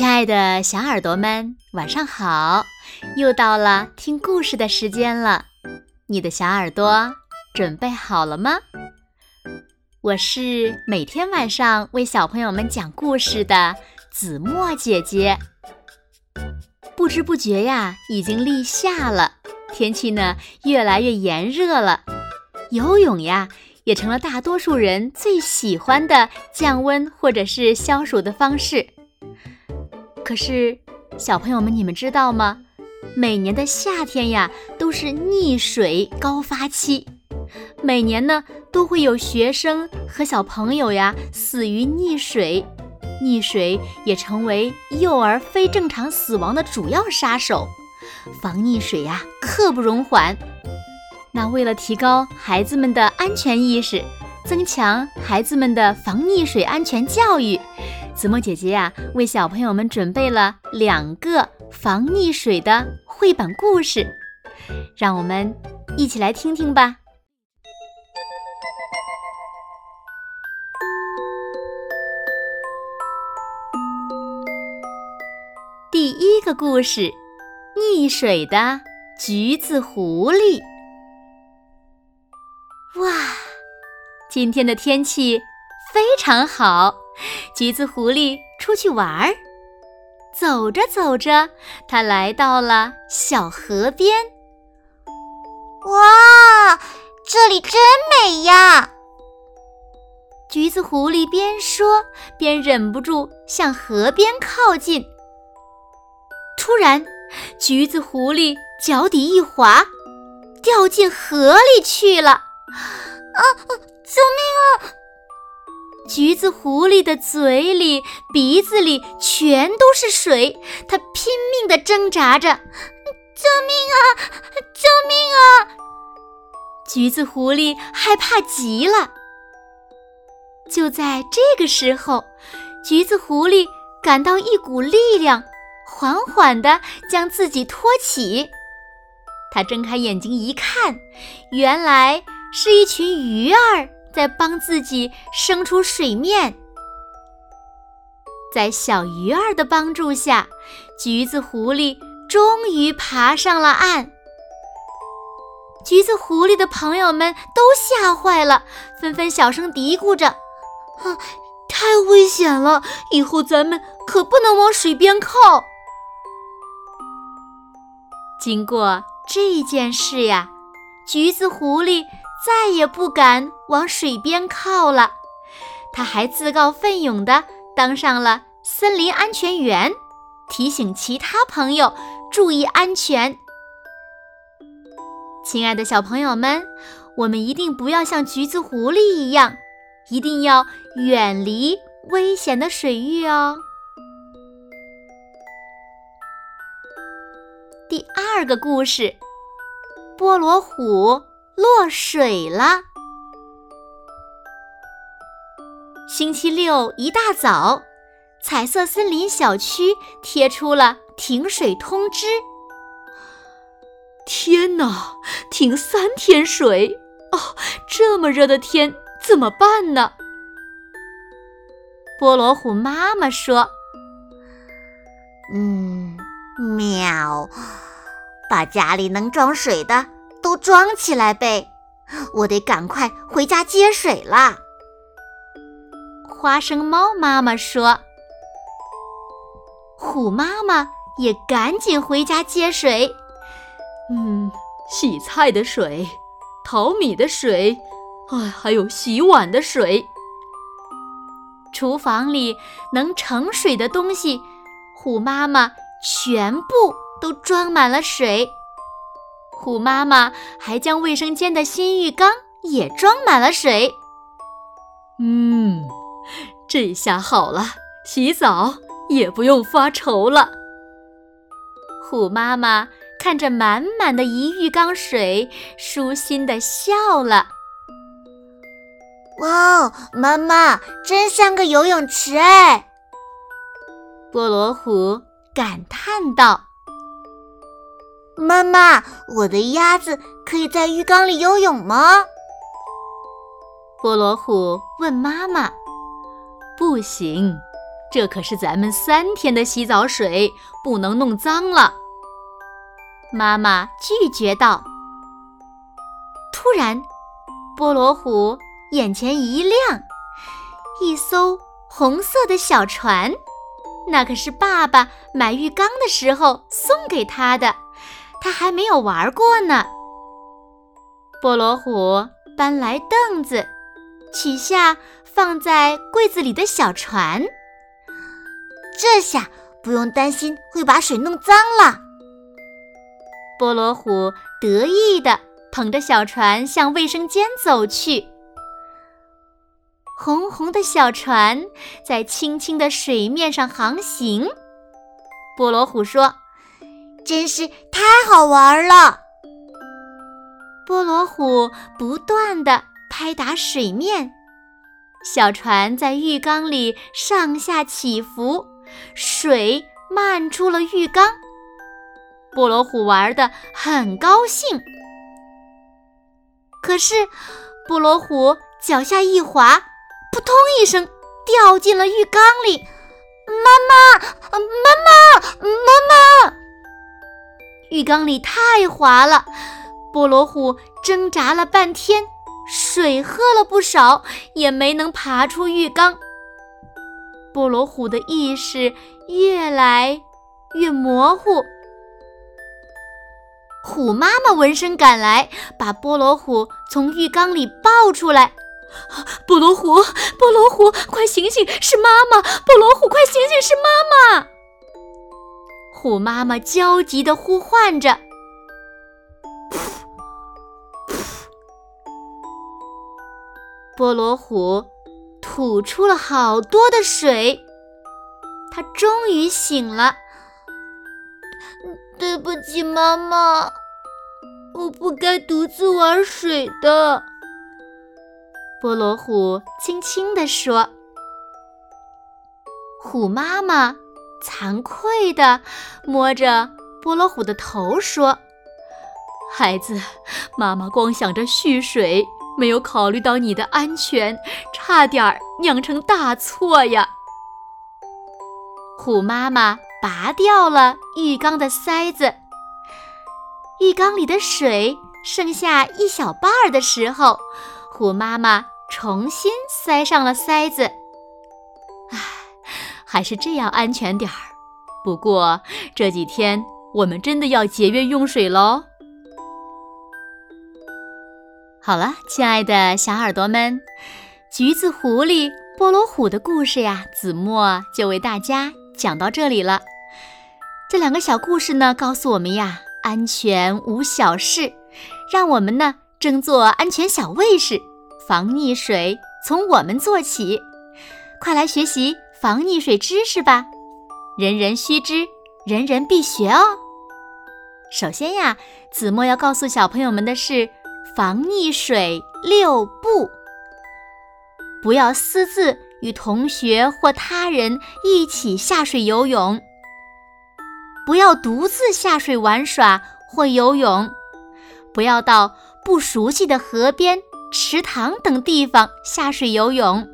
亲爱的小耳朵们，晚上好！又到了听故事的时间了，你的小耳朵准备好了吗？我是每天晚上为小朋友们讲故事的子墨姐姐。不知不觉呀，已经立夏了，天气呢越来越炎热了，游泳呀也成了大多数人最喜欢的降温或者是消暑的方式。可是，小朋友们，你们知道吗？每年的夏天呀，都是溺水高发期，每年呢都会有学生和小朋友呀死于溺水。溺水也成为幼儿非正常死亡的主要杀手，防溺水呀刻不容缓。那为了提高孩子们的安全意识，增强孩子们的防溺水安全教育，子墨姐姐呀为小朋友们准备了两个防溺水的绘本故事，让我们一起来听听吧。第一个故事：溺水的橘子狐狸。哇，今天的天气非常好，橘子狐狸出去玩儿。走着走着，它来到了小河边。哇，这里真美呀！橘子狐狸边说边忍不住向河边靠近。突然，橘子狐狸脚底一滑，掉进河里去了。啊！救命啊！橘子狐狸的嘴里、鼻子里全都是水，它拼命地挣扎着。救命啊！救命啊！橘子狐狸害怕极了。就在这个时候，橘子狐狸感到一股力量。缓缓地将自己托起，他睁开眼睛一看，原来是一群鱼儿在帮自己升出水面。在小鱼儿的帮助下，橘子狐狸终于爬上了岸。橘子狐狸的朋友们都吓坏了，纷纷小声嘀咕着：“啊，太危险了！以后咱们可不能往水边靠。”经过这件事呀，橘子狐狸再也不敢往水边靠了。他还自告奋勇地当上了森林安全员，提醒其他朋友注意安全。亲爱的小朋友们，我们一定不要像橘子狐狸一样，一定要远离危险的水域哦。第二个故事：菠萝虎落水了。星期六一大早，彩色森林小区贴出了停水通知。天哪，停三天水！哦，这么热的天怎么办呢？菠萝虎妈妈说：“嗯。”喵，把家里能装水的都装起来呗，我得赶快回家接水啦。花生猫妈妈说：“虎妈妈也赶紧回家接水。嗯，洗菜的水，淘米的水，哎，还有洗碗的水。厨房里能盛水的东西，虎妈妈。”全部都装满了水，虎妈妈还将卫生间的新浴缸也装满了水。嗯，这下好了，洗澡也不用发愁了。虎妈妈看着满满的一浴缸水，舒心的笑了。哇，妈妈真像个游泳池哎！菠萝虎。感叹道：“妈妈，我的鸭子可以在浴缸里游泳吗？”菠萝虎问妈妈：“不行，这可是咱们三天的洗澡水，不能弄脏了。”妈妈拒绝道。突然，波罗虎眼前一亮，一艘红色的小船，那可是爸爸买浴缸的时候送给他的，他还没有玩过呢。波罗虎搬来凳子，取下放在柜子里的小船，这下不用担心会把水弄脏了。波罗虎得意地捧着小船向卫生间走去。红红的小船在清清的水面上航行。波罗虎说：“真是太好玩了！”波罗虎不断地拍打水面，小船在浴缸里上下起伏，水漫出了浴缸。波罗虎玩得很高兴，可是波罗虎脚下一滑，扑通一声掉进了浴缸里。妈妈，妈妈，妈妈！浴缸里太滑了，波罗虎挣扎了半天，水喝了不少，也没能爬出浴缸。波罗虎的意识越来越模糊。虎妈妈闻声赶来，把波罗虎从浴缸里抱出来。波罗虎，波罗虎，快醒醒，是妈妈！波罗虎，快醒醒，是妈妈！虎妈妈焦急地呼唤着。菠萝虎吐出了好多的水，它终于醒了。对不起，妈妈，我不该独自玩水的。菠萝虎轻轻地说。虎妈妈惭愧地摸着波罗虎的头说：“孩子，妈妈光想着蓄水，没有考虑到你的安全，差点酿成大错呀。”虎妈妈。拔掉了浴缸的塞子，浴缸里的水剩下一小半儿的时候，虎妈妈重新塞上了塞子。还是这样安全点儿。不过这几天我们真的要节约用水喽。好了，亲爱的小耳朵们，橘子狐狸、菠萝虎的故事呀，子墨就为大家讲到这里了。这两个小故事呢，告诉我们呀，安全无小事，让我们呢争做安全小卫士，防溺水从我们做起。快来学习防溺水知识吧，人人须知，人人必学哦。首先呀，子墨要告诉小朋友们的是防溺水六步：不要私自与同学或他人一起下水游泳。不要独自下水玩耍或游泳，不要到不熟悉的河边、池塘等地方下水游泳，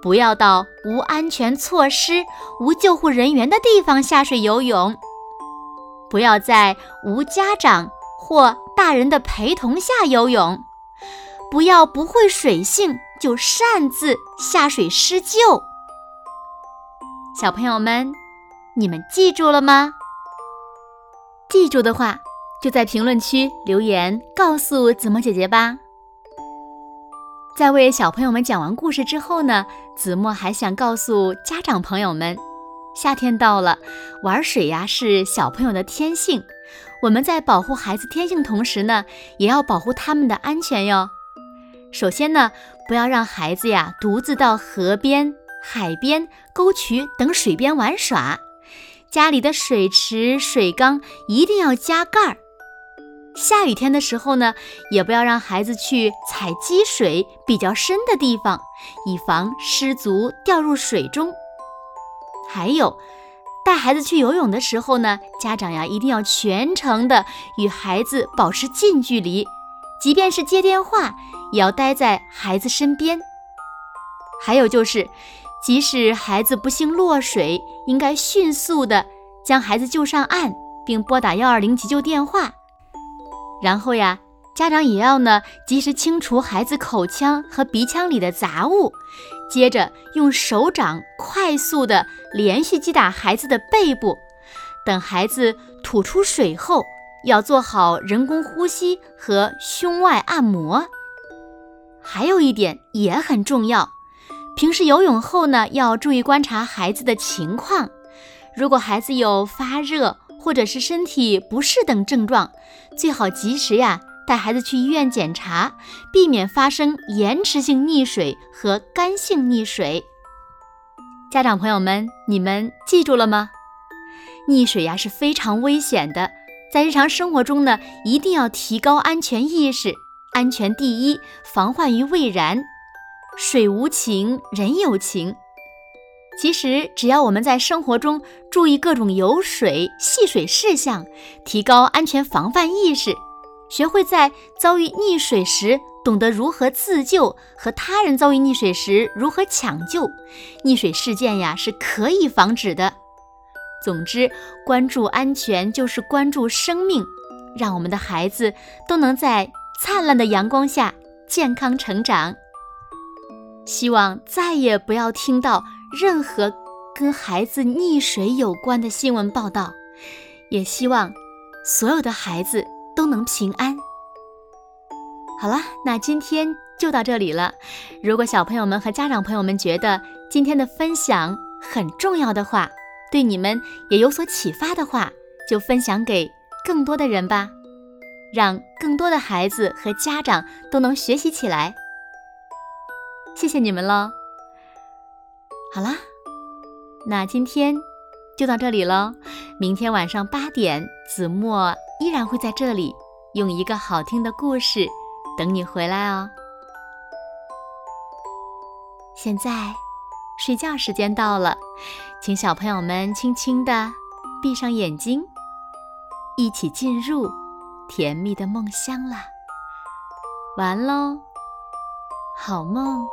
不要到无安全措施、无救护人员的地方下水游泳，不要在无家长或大人的陪同下游泳，不要不会水性就擅自下水施救。小朋友们，你们记住了吗？记住的话，就在评论区留言告诉子墨姐姐吧。在为小朋友们讲完故事之后呢，子墨还想告诉家长朋友们：夏天到了，玩水呀是小朋友的天性。我们在保护孩子天性同时呢，也要保护他们的安全哟。首先呢，不要让孩子呀独自到河边、海边、沟渠等水边玩耍。家里的水池、水缸一定要加盖儿。下雨天的时候呢，也不要让孩子去踩积水比较深的地方，以防失足掉入水中。还有，带孩子去游泳的时候呢，家长呀一定要全程的与孩子保持近距离，即便是接电话，也要待在孩子身边。还有就是，即使孩子不幸落水，应该迅速的将孩子救上岸，并拨打幺二零急救电话。然后呀，家长也要呢及时清除孩子口腔和鼻腔里的杂物，接着用手掌快速的连续击打孩子的背部。等孩子吐出水后，要做好人工呼吸和胸外按摩。还有一点也很重要，平时游泳后呢，要注意观察孩子的情况。如果孩子有发热或者是身体不适等症状，最好及时呀带孩子去医院检查，避免发生延迟性溺水和干性溺水。家长朋友们，你们记住了吗？溺水呀是非常危险的，在日常生活中呢，一定要提高安全意识，安全第一，防患于未然。水无情，人有情。其实，只要我们在生活中注意各种游水、戏水事项，提高安全防范意识，学会在遭遇溺水时懂得如何自救，和他人遭遇溺水时如何抢救，溺水事件呀是可以防止的。总之，关注安全就是关注生命，让我们的孩子都能在灿烂的阳光下健康成长。希望再也不要听到任何跟孩子溺水有关的新闻报道，也希望所有的孩子都能平安。好了，那今天就到这里了。如果小朋友们和家长朋友们觉得今天的分享很重要的话，对你们也有所启发的话，就分享给更多的人吧，让更多的孩子和家长都能学习起来。谢谢你们喽！好啦，那今天就到这里喽。明天晚上八点，子墨依然会在这里，用一个好听的故事等你回来哦。现在睡觉时间到了。请小朋友们轻轻地闭上眼睛，一起进入甜蜜的梦乡啦！完喽，好梦。